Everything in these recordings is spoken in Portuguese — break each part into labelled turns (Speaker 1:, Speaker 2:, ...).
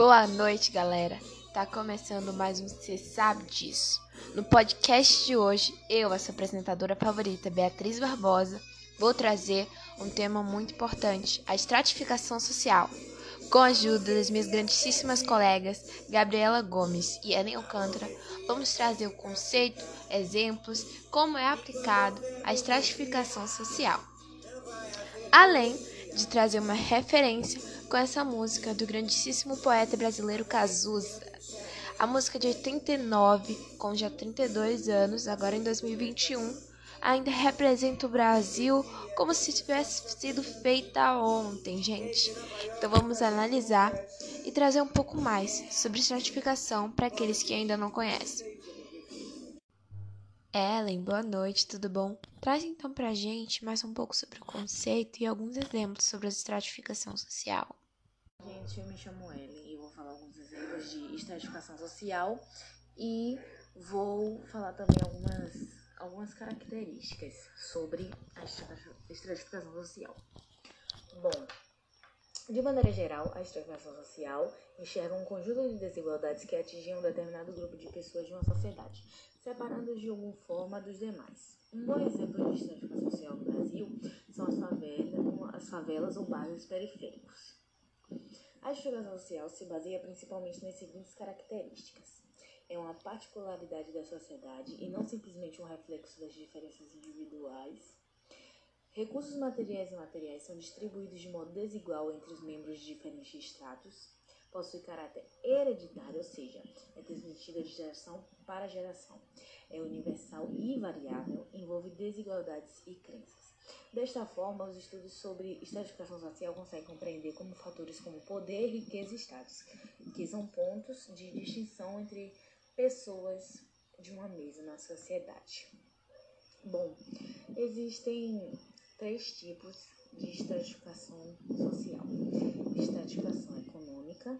Speaker 1: Boa noite, galera. Tá começando mais um Você Sabe Disso. No podcast de hoje, eu, a sua apresentadora favorita, Beatriz Barbosa, vou trazer um tema muito importante: a estratificação social. Com a ajuda das minhas grandíssimas colegas Gabriela Gomes e Ellen Alcântara, vamos trazer o conceito, exemplos, como é aplicado a estratificação social. Além de trazer uma referência com essa música do grandíssimo poeta brasileiro Cazuza. A música de 89, com já 32 anos, agora em 2021, ainda representa o Brasil como se tivesse sido feita ontem, gente. Então vamos analisar e trazer um pouco mais sobre estratificação para aqueles que ainda não conhecem. Ellen, boa noite, tudo bom? Traz então pra gente mais um pouco sobre o conceito e alguns exemplos sobre a estratificação social.
Speaker 2: Gente, eu me chamo Ellen e vou falar alguns exemplos de estratificação social e vou falar também algumas, algumas características sobre a estratificação social. Bom, de maneira geral, a estratificação social enxerga um conjunto de desigualdades que atingem um determinado grupo de pessoas de uma sociedade, separando-os de alguma forma dos demais. Um bom exemplo de estratificação social no Brasil são as favelas, as favelas ou bairros periféricos. A estruturação social se baseia principalmente nas seguintes características. É uma particularidade da sociedade e não simplesmente um reflexo das diferenças individuais. Recursos materiais e imateriais são distribuídos de modo desigual entre os membros de diferentes estratos. Possui caráter hereditário, ou seja, é transmitida de geração para geração. É universal e variável, envolve desigualdades e crenças. Desta forma, os estudos sobre estratificação social conseguem compreender como fatores como poder, riqueza e status, que são pontos de distinção entre pessoas de uma mesa na sociedade. Bom, existem três tipos de estratificação social: estratificação econômica,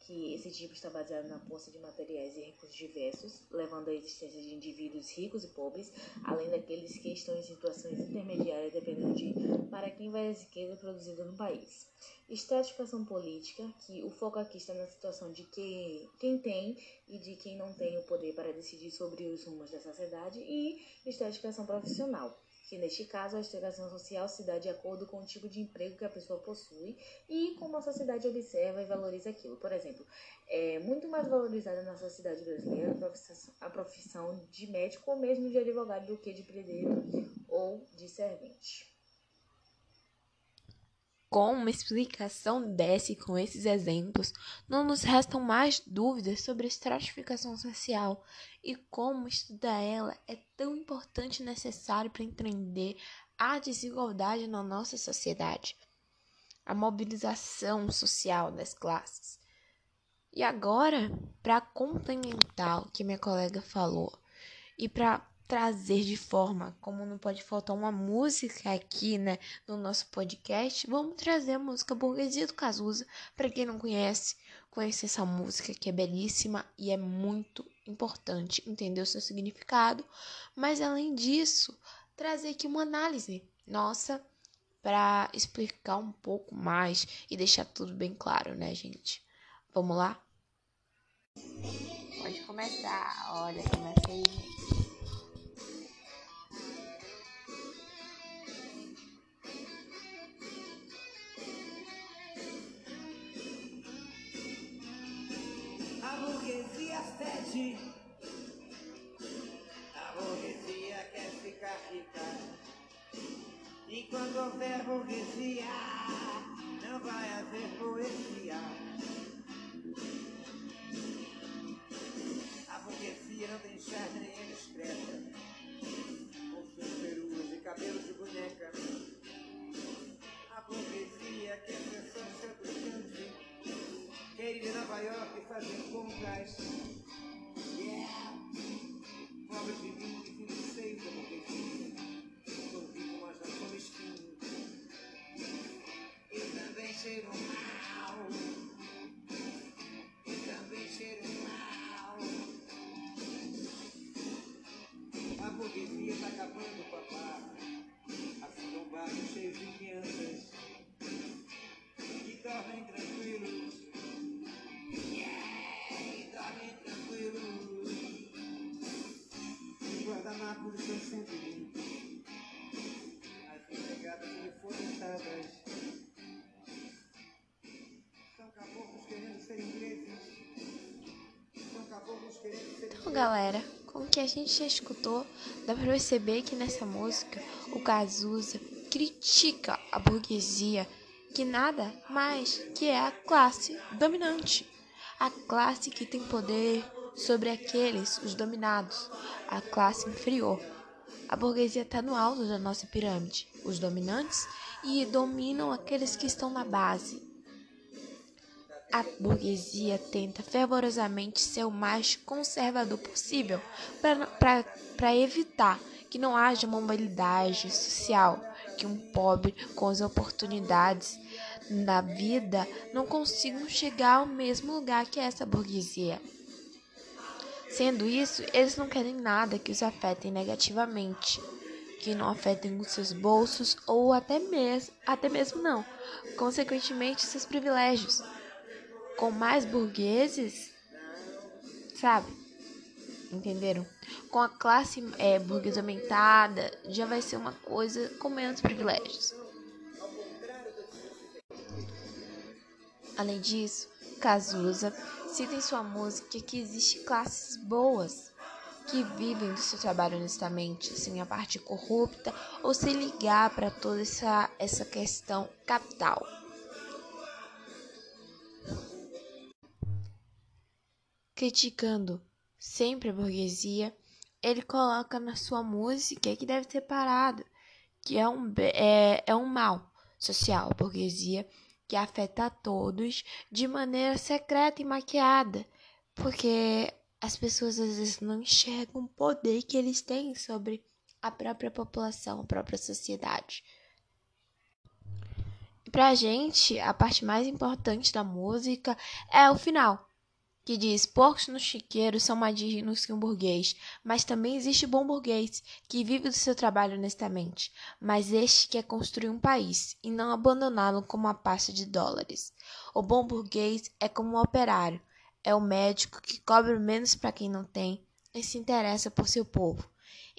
Speaker 2: que esse tipo está baseado na posse de materiais e recursos diversos, levando à existência de indivíduos ricos e pobres, além daqueles que estão em situações intermediárias dependendo de para quem vai a riqueza produzida no país. Estratificação política, que o foco aqui está na situação de que, quem tem e de quem não tem o poder para decidir sobre os rumos da sociedade, e estratificação profissional, que neste caso a estratificação social se dá de acordo com o tipo de emprego que a pessoa possui e como a sociedade observa e valoriza aquilo. Por exemplo, é muito mais valorizada na sociedade brasileira a profissão, a profissão de médico ou mesmo de advogado do que de predeiro ou de servente.
Speaker 1: Com uma explicação dessa e com esses exemplos, não nos restam mais dúvidas sobre a estratificação social e como estudar ela é tão importante e necessário para entender a desigualdade na nossa sociedade, a mobilização social das classes. E agora, para complementar o que minha colega falou e para trazer de forma, como não pode faltar uma música aqui, né, no nosso podcast, vamos trazer a música Burguesia do Cazuza. Para quem não conhece, conhecer essa música que é belíssima e é muito importante entender o seu significado, mas além disso, trazer aqui uma análise nossa para explicar um pouco mais e deixar tudo bem claro, né, gente? Vamos lá? Pode começar. Olha, começa aí, gente.
Speaker 3: Houver burguesia, não vai haver poesia. A burguesia não tem charme nem é discreta. Com suas peruas e cabelos de boneca. A burguesia quer ser sócia do Quer ir a Nova York fazer compras. acabando papá. a paz. Assim um barco cheio de crianças que dormem tranquilos. Yeah, dormem tranquilos. Os guardanapos estão sempre limpos. As empregadas reforestadas. São caboclos querendo ser ingleses. São caboclos querendo ser ingleses. Então,
Speaker 1: galera o que a gente já escutou, dá pra perceber que nessa música o Cazuza critica a burguesia, que nada mais que é a classe dominante, a classe que tem poder sobre aqueles, os dominados, a classe inferior. A burguesia está no alto da nossa pirâmide, os dominantes, e dominam aqueles que estão na base, a burguesia tenta fervorosamente ser o mais conservador possível para evitar que não haja mobilidade social, que um pobre com as oportunidades da vida não consigam chegar ao mesmo lugar que essa burguesia. Sendo isso, eles não querem nada que os afetem negativamente, que não afetem os seus bolsos ou até mesmo, até mesmo não, consequentemente seus privilégios com mais burgueses, sabe? Entenderam? Com a classe é, burguesa aumentada, já vai ser uma coisa com menos privilégios. Além disso, Cazuza cita em sua música que existem classes boas que vivem do seu trabalho honestamente, sem a parte corrupta ou sem ligar para toda essa, essa questão capital. Criticando sempre a burguesia, ele coloca na sua música que deve ser parado, que é um, é, é um mal social, a burguesia, que afeta a todos de maneira secreta e maquiada, porque as pessoas às vezes não enxergam o poder que eles têm sobre a própria população, a própria sociedade. E pra gente, a parte mais importante da música é o final que diz: Porcos no chiqueiro são mais dignos que um burguês, mas também existe bom burguês, que vive do seu trabalho honestamente, mas este quer construir um país e não abandoná-lo como uma pasta de dólares. O bom burguês é como um operário, é o médico que cobra menos para quem não tem e se interessa por seu povo,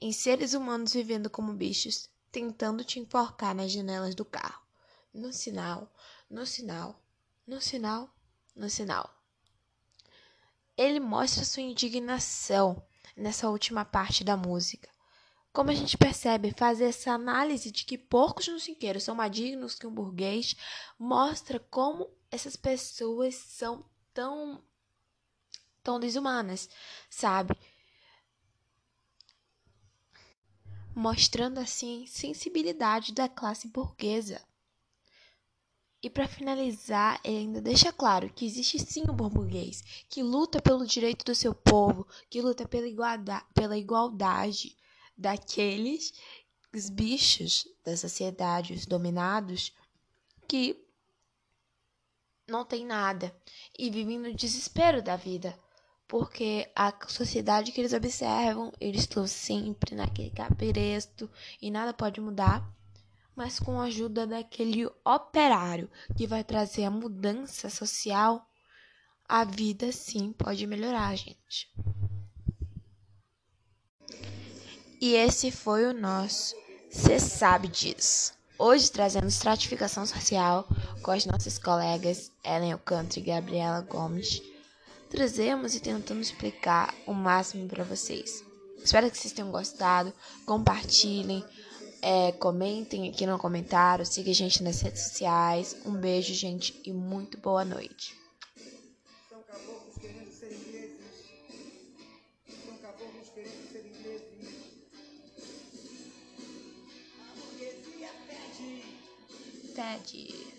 Speaker 1: em seres humanos vivendo como bichos, tentando te enforcar nas janelas do carro. No sinal, no sinal, no sinal, no sinal ele mostra sua indignação nessa última parte da música. Como a gente percebe, fazer essa análise de que porcos no cinqueiro são mais dignos que um burguês mostra como essas pessoas são tão tão desumanas, sabe? Mostrando assim sensibilidade da classe burguesa. E para finalizar, ele ainda deixa claro que existe sim um burguês que luta pelo direito do seu povo, que luta pela igualdade, pela igualdade daqueles os bichos da sociedade, os dominados, que não tem nada e vivem no desespero da vida, porque a sociedade que eles observam, eles estão sempre naquele cabresto e nada pode mudar mas com a ajuda daquele operário que vai trazer a mudança social, a vida sim pode melhorar, gente. E esse foi o nosso Você Sabe Disso. Hoje trazendo estratificação social com as nossas colegas Ellen Alcântara e Gabriela Gomes. Trazemos e tentamos explicar o máximo para vocês. Espero que vocês tenham gostado. Compartilhem é, comentem aqui no comentário, siga a gente nas redes sociais. Um beijo, gente, e muito boa noite.
Speaker 3: São caboclos querendo ser ingleses. São caboclos querendo ser ingleses. A burguesia pede.
Speaker 1: Ted.